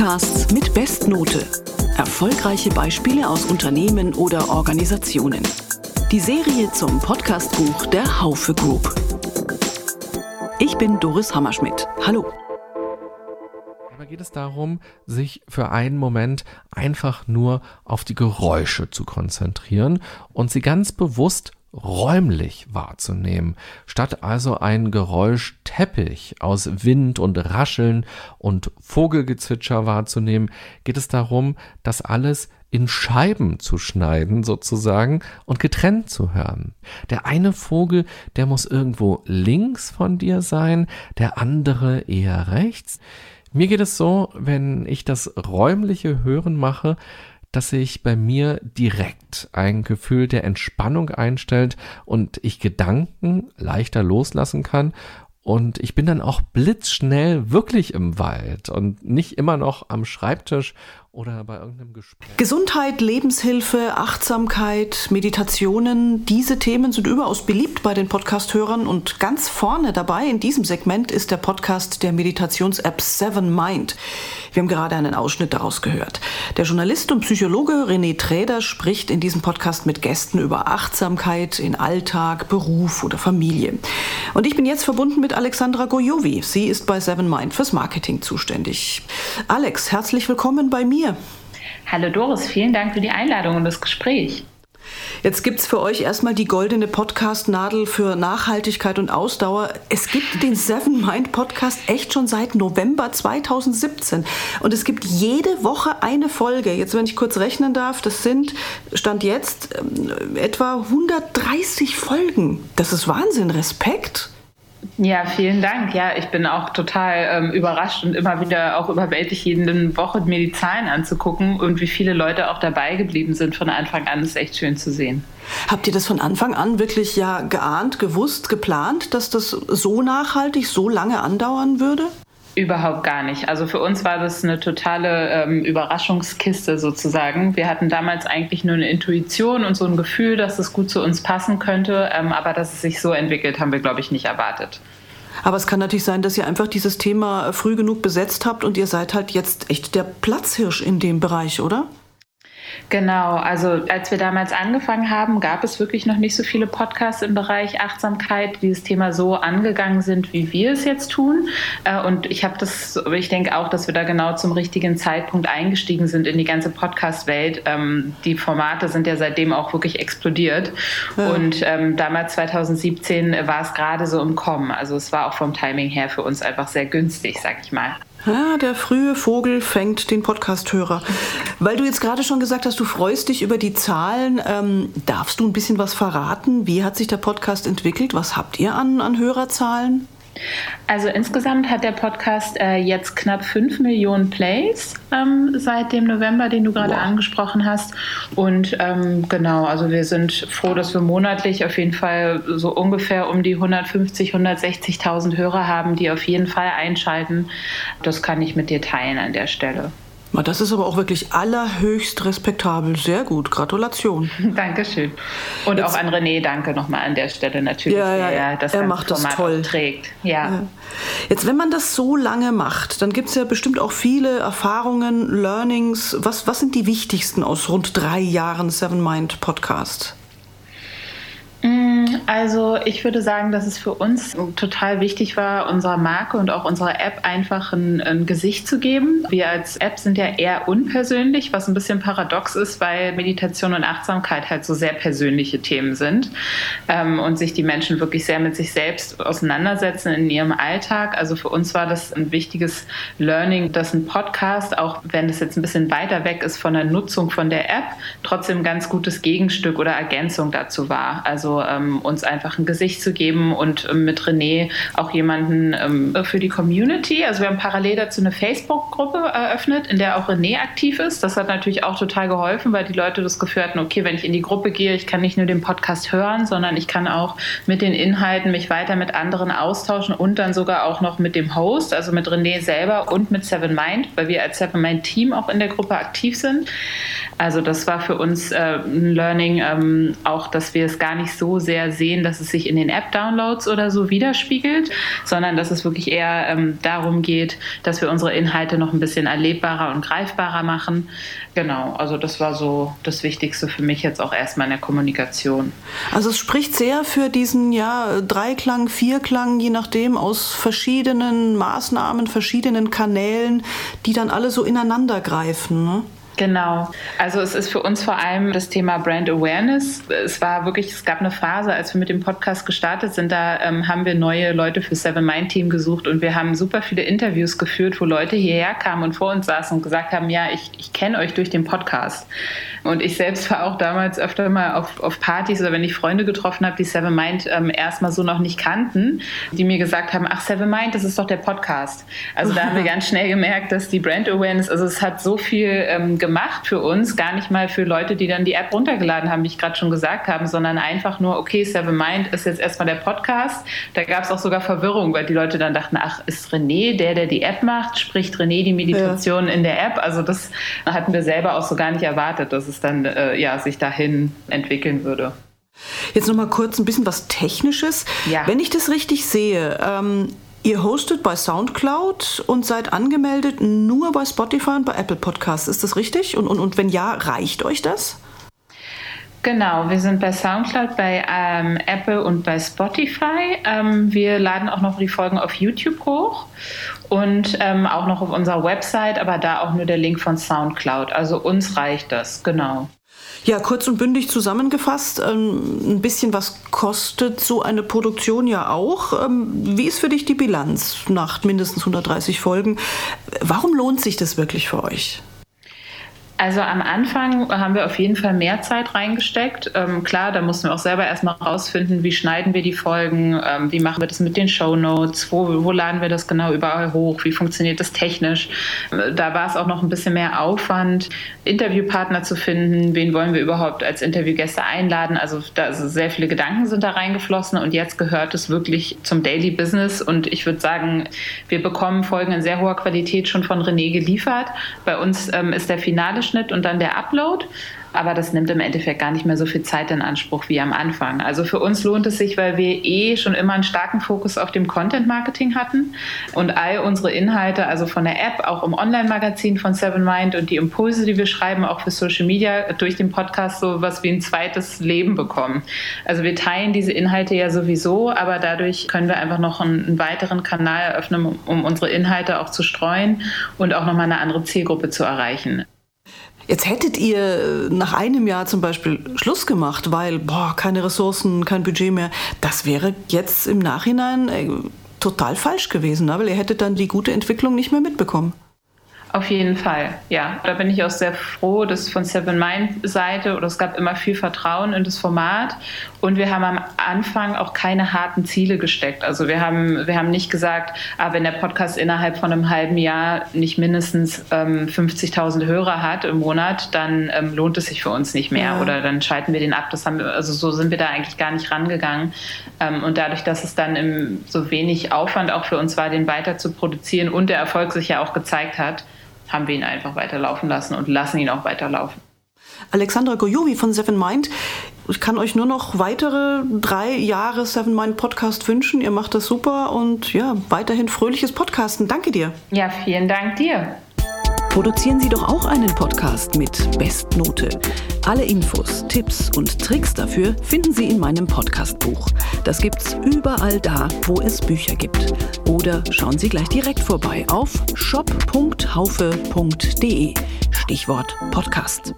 Podcasts mit Bestnote. Erfolgreiche Beispiele aus Unternehmen oder Organisationen. Die Serie zum Podcastbuch der Haufe Group. Ich bin Doris Hammerschmidt. Hallo. Dabei geht es darum, sich für einen Moment einfach nur auf die Geräusche zu konzentrieren und sie ganz bewusst räumlich wahrzunehmen, statt also ein Geräuschteppich aus Wind und Rascheln und Vogelgezwitscher wahrzunehmen, geht es darum, das alles in Scheiben zu schneiden sozusagen und getrennt zu hören. Der eine Vogel, der muss irgendwo links von dir sein, der andere eher rechts. Mir geht es so, wenn ich das räumliche Hören mache, dass sich bei mir direkt ein Gefühl der Entspannung einstellt und ich Gedanken leichter loslassen kann. Und ich bin dann auch blitzschnell wirklich im Wald und nicht immer noch am Schreibtisch oder bei irgendeinem Gespräch. Gesundheit, Lebenshilfe, Achtsamkeit, Meditationen, diese Themen sind überaus beliebt bei den Podcast-Hörern und ganz vorne dabei in diesem Segment ist der Podcast der Meditations-App Seven Mind. Wir haben gerade einen Ausschnitt daraus gehört. Der Journalist und Psychologe René Träder spricht in diesem Podcast mit Gästen über Achtsamkeit in Alltag, Beruf oder Familie. Und ich bin jetzt verbunden mit Alexandra Gojovi. Sie ist bei Seven Mind fürs Marketing zuständig. Alex, herzlich willkommen bei mir mir. Hallo Doris, vielen Dank für die Einladung und das Gespräch. Jetzt gibt es für euch erstmal die goldene Podcast-Nadel für Nachhaltigkeit und Ausdauer. Es gibt den Seven Mind Podcast echt schon seit November 2017. Und es gibt jede Woche eine Folge. Jetzt, wenn ich kurz rechnen darf, das sind, Stand jetzt, ähm, etwa 130 Folgen. Das ist Wahnsinn. Respekt. Ja, vielen Dank. Ja, ich bin auch total ähm, überrascht und immer wieder auch überwältigt, jede Woche mir die Zahlen anzugucken und wie viele Leute auch dabei geblieben sind von Anfang an. Ist echt schön zu sehen. Habt ihr das von Anfang an wirklich ja geahnt, gewusst, geplant, dass das so nachhaltig, so lange andauern würde? Überhaupt gar nicht. Also für uns war das eine totale ähm, Überraschungskiste sozusagen. Wir hatten damals eigentlich nur eine Intuition und so ein Gefühl, dass es gut zu uns passen könnte, ähm, aber dass es sich so entwickelt, haben wir, glaube ich, nicht erwartet. Aber es kann natürlich sein, dass ihr einfach dieses Thema früh genug besetzt habt und ihr seid halt jetzt echt der Platzhirsch in dem Bereich, oder? Genau, also als wir damals angefangen haben, gab es wirklich noch nicht so viele Podcasts im Bereich Achtsamkeit, die das Thema so angegangen sind, wie wir es jetzt tun. Äh, und ich habe das, ich denke auch, dass wir da genau zum richtigen Zeitpunkt eingestiegen sind in die ganze Podcast-Welt. Ähm, die Formate sind ja seitdem auch wirklich explodiert. Ja. Und ähm, damals 2017 war es gerade so im Kommen. Also es war auch vom Timing her für uns einfach sehr günstig, sag ich mal. Ja, der frühe Vogel fängt den Podcast-Hörer. Weil du jetzt gerade schon gesagt hast, du freust dich über die Zahlen. Ähm, darfst du ein bisschen was verraten? Wie hat sich der Podcast entwickelt? Was habt ihr an, an Hörerzahlen? Also insgesamt hat der Podcast äh, jetzt knapp 5 Millionen Plays ähm, seit dem November, den du gerade wow. angesprochen hast. Und ähm, genau, also wir sind froh, dass wir monatlich auf jeden Fall so ungefähr um die 150, 160.000 Hörer haben, die auf jeden Fall einschalten. Das kann ich mit dir teilen an der Stelle. Das ist aber auch wirklich allerhöchst respektabel. Sehr gut. Gratulation. Dankeschön. Und Jetzt, auch an René danke nochmal an der Stelle natürlich, ja, ja, der das er macht Format das toll. trägt. Ja. ja. Jetzt, wenn man das so lange macht, dann gibt es ja bestimmt auch viele Erfahrungen, Learnings. Was, was sind die wichtigsten aus rund drei Jahren Seven Mind Podcast? Mm, also ich würde sagen, dass es für uns total wichtig war, unserer Marke und auch unserer App einfach ein, ein, Gesicht zu geben. Wir als App sind ja eher unpersönlich, was ein bisschen paradox ist, weil Meditation und Achtsamkeit halt so sehr persönliche Themen sind ähm, und sich die Menschen wirklich sehr mit sich selbst auseinandersetzen in ihrem Alltag. Also für uns war das ein wichtiges Learning, dass ein Podcast, auch wenn es jetzt ein bisschen weiter weg ist von der Nutzung von der App, trotzdem ein ganz gutes Gegenstück oder Ergänzung dazu war. Also also ähm, uns einfach ein Gesicht zu geben und ähm, mit René auch jemanden ähm, für die Community. Also wir haben parallel dazu eine Facebook-Gruppe eröffnet, in der auch René aktiv ist. Das hat natürlich auch total geholfen, weil die Leute das Gefühl hatten, okay, wenn ich in die Gruppe gehe, ich kann nicht nur den Podcast hören, sondern ich kann auch mit den Inhalten mich weiter mit anderen austauschen und dann sogar auch noch mit dem Host, also mit René selber und mit Seven Mind, weil wir als Seven Mind Team auch in der Gruppe aktiv sind. Also das war für uns äh, ein Learning, ähm, auch dass wir es gar nicht so sehr sehen, dass es sich in den App-Downloads oder so widerspiegelt, sondern dass es wirklich eher ähm, darum geht, dass wir unsere Inhalte noch ein bisschen erlebbarer und greifbarer machen. Genau, also das war so das Wichtigste für mich jetzt auch erstmal in der Kommunikation. Also es spricht sehr für diesen ja Dreiklang, Vierklang, je nachdem aus verschiedenen Maßnahmen, verschiedenen Kanälen, die dann alle so ineinander greifen. Ne? Genau. Also es ist für uns vor allem das Thema Brand Awareness. Es war wirklich, es gab eine Phase, als wir mit dem Podcast gestartet sind, da ähm, haben wir neue Leute für Seven Mind Team gesucht und wir haben super viele Interviews geführt, wo Leute hierher kamen und vor uns saßen und gesagt haben, ja, ich, ich kenne euch durch den Podcast. Und ich selbst war auch damals öfter mal auf, auf Partys oder wenn ich Freunde getroffen habe, die Seven Mind ähm, erstmal so noch nicht kannten, die mir gesagt haben, ach, Seven Mind, das ist doch der Podcast. Also da haben wir ganz schnell gemerkt, dass die Brand Awareness, also es hat so viel ähm, gemacht für uns, gar nicht mal für Leute, die dann die App runtergeladen haben, wie ich gerade schon gesagt habe, sondern einfach nur, okay, Seven Mind ist jetzt erstmal der Podcast. Da gab es auch sogar Verwirrung, weil die Leute dann dachten, ach, ist René der, der die App macht? Spricht René die Meditation ja. in der App? Also das hatten wir selber auch so gar nicht erwartet, dass es dann äh, ja, sich dahin entwickeln würde. Jetzt noch mal kurz ein bisschen was Technisches. Ja. Wenn ich das richtig sehe, ähm, Ihr hostet bei SoundCloud und seid angemeldet nur bei Spotify und bei Apple Podcasts. Ist das richtig? Und, und, und wenn ja, reicht euch das? Genau, wir sind bei SoundCloud, bei ähm, Apple und bei Spotify. Ähm, wir laden auch noch die Folgen auf YouTube hoch und ähm, auch noch auf unserer Website, aber da auch nur der Link von SoundCloud. Also uns reicht das, genau. Ja, kurz und bündig zusammengefasst, ähm, ein bisschen was kostet so eine Produktion ja auch. Ähm, wie ist für dich die Bilanz nach mindestens 130 Folgen? Warum lohnt sich das wirklich für euch? Also am Anfang haben wir auf jeden Fall mehr Zeit reingesteckt. Ähm, klar, da mussten wir auch selber erstmal rausfinden, wie schneiden wir die Folgen, ähm, wie machen wir das mit den Show Notes, wo, wo laden wir das genau überall hoch, wie funktioniert das technisch. Da war es auch noch ein bisschen mehr Aufwand, Interviewpartner zu finden, wen wollen wir überhaupt als Interviewgäste einladen. Also da also sehr viele Gedanken sind da reingeflossen und jetzt gehört es wirklich zum Daily Business und ich würde sagen, wir bekommen Folgen in sehr hoher Qualität schon von René geliefert. Bei uns ähm, ist der finale Zusammenschnitt und dann der Upload. Aber das nimmt im Endeffekt gar nicht mehr so viel Zeit in Anspruch wie am Anfang. Also für uns lohnt es sich, weil wir eh schon immer einen starken Fokus auf dem Content Marketing hatten und all unsere Inhalte, also von der App, auch im Online-Magazin von Seven Mind und die Impulse, die wir schreiben, auch für Social Media, durch den Podcast so was wie ein zweites Leben bekommen. Also wir teilen diese Inhalte ja sowieso, aber dadurch können wir einfach noch einen, einen weiteren Kanal eröffnen, um unsere Inhalte auch zu streuen und auch nochmal eine andere Zielgruppe zu erreichen. Jetzt hättet ihr nach einem Jahr zum Beispiel Schluss gemacht, weil, boah, keine Ressourcen, kein Budget mehr. Das wäre jetzt im Nachhinein äh, total falsch gewesen, ne? weil ihr hättet dann die gute Entwicklung nicht mehr mitbekommen. Auf jeden Fall, ja. Da bin ich auch sehr froh, dass von Seven Mind Seite oder es gab immer viel Vertrauen in das Format und wir haben am Anfang auch keine harten Ziele gesteckt. Also wir haben, wir haben nicht gesagt, ah, wenn der Podcast innerhalb von einem halben Jahr nicht mindestens ähm, 50.000 Hörer hat im Monat, dann ähm, lohnt es sich für uns nicht mehr ja. oder dann schalten wir den ab. Das haben wir, also so sind wir da eigentlich gar nicht rangegangen. Ähm, und dadurch, dass es dann im, so wenig Aufwand auch für uns war, den weiter zu produzieren und der Erfolg sich ja auch gezeigt hat, haben wir ihn einfach weiterlaufen lassen und lassen ihn auch weiterlaufen. Alexandra Gojovi von Seven Mind. Ich kann euch nur noch weitere drei Jahre Seven Mind Podcast wünschen. Ihr macht das super und ja, weiterhin fröhliches Podcasten. Danke dir. Ja, vielen Dank dir. Produzieren Sie doch auch einen Podcast mit Bestnote. Alle Infos, Tipps und Tricks dafür finden Sie in meinem Podcastbuch. Das gibt's überall da, wo es Bücher gibt. Oder schauen Sie gleich direkt vorbei auf shop.haufe.de. Stichwort Podcast.